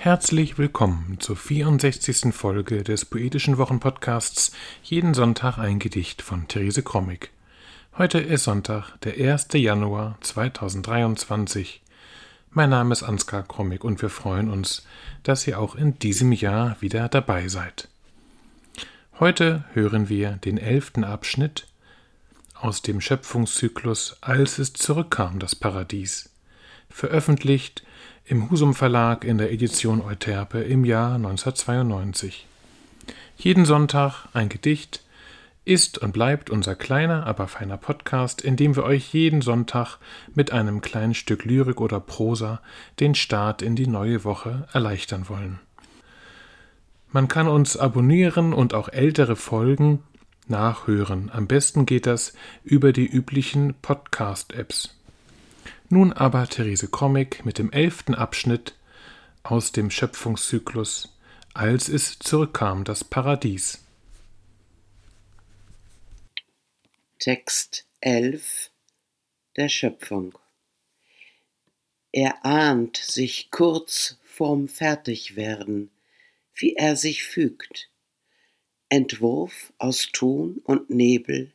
Herzlich willkommen zur 64. Folge des Poetischen Wochenpodcasts Jeden Sonntag ein Gedicht von Therese Krommig. Heute ist Sonntag, der 1. Januar 2023. Mein Name ist Ansgar Krommig und wir freuen uns, dass ihr auch in diesem Jahr wieder dabei seid. Heute hören wir den elften Abschnitt aus dem Schöpfungszyklus Als es zurückkam, das Paradies, veröffentlicht im Husum Verlag in der Edition Euterpe im Jahr 1992. Jeden Sonntag ein Gedicht ist und bleibt unser kleiner, aber feiner Podcast, in dem wir euch jeden Sonntag mit einem kleinen Stück Lyrik oder Prosa den Start in die neue Woche erleichtern wollen. Man kann uns abonnieren und auch ältere Folgen nachhören. Am besten geht das über die üblichen Podcast-Apps. Nun aber Therese Comic mit dem elften Abschnitt aus dem Schöpfungszyklus Als es zurückkam, das Paradies. Text 11 der Schöpfung. Er ahnt sich kurz vorm Fertigwerden, wie er sich fügt. Entwurf aus Ton und Nebel,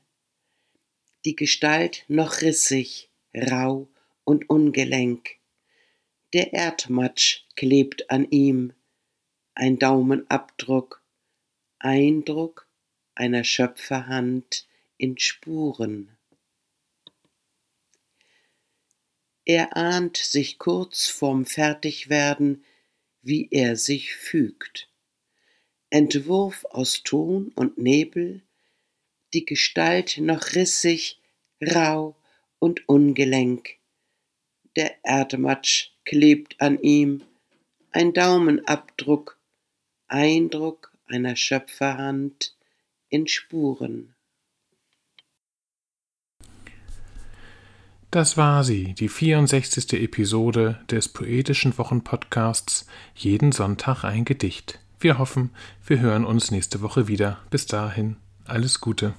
die Gestalt noch rissig, rau und ungelenk. Der Erdmatsch klebt an ihm, ein Daumenabdruck, Eindruck einer Schöpferhand in Spuren. Er ahnt sich kurz vorm Fertigwerden, wie er sich fügt. Entwurf aus Ton und Nebel, die Gestalt noch rissig, rau und ungelenk der Erdmatsch klebt an ihm, ein Daumenabdruck, Eindruck einer Schöpferhand in Spuren. Das war sie, die 64. Episode des Poetischen Wochenpodcasts Jeden Sonntag ein Gedicht. Wir hoffen, wir hören uns nächste Woche wieder. Bis dahin, alles Gute.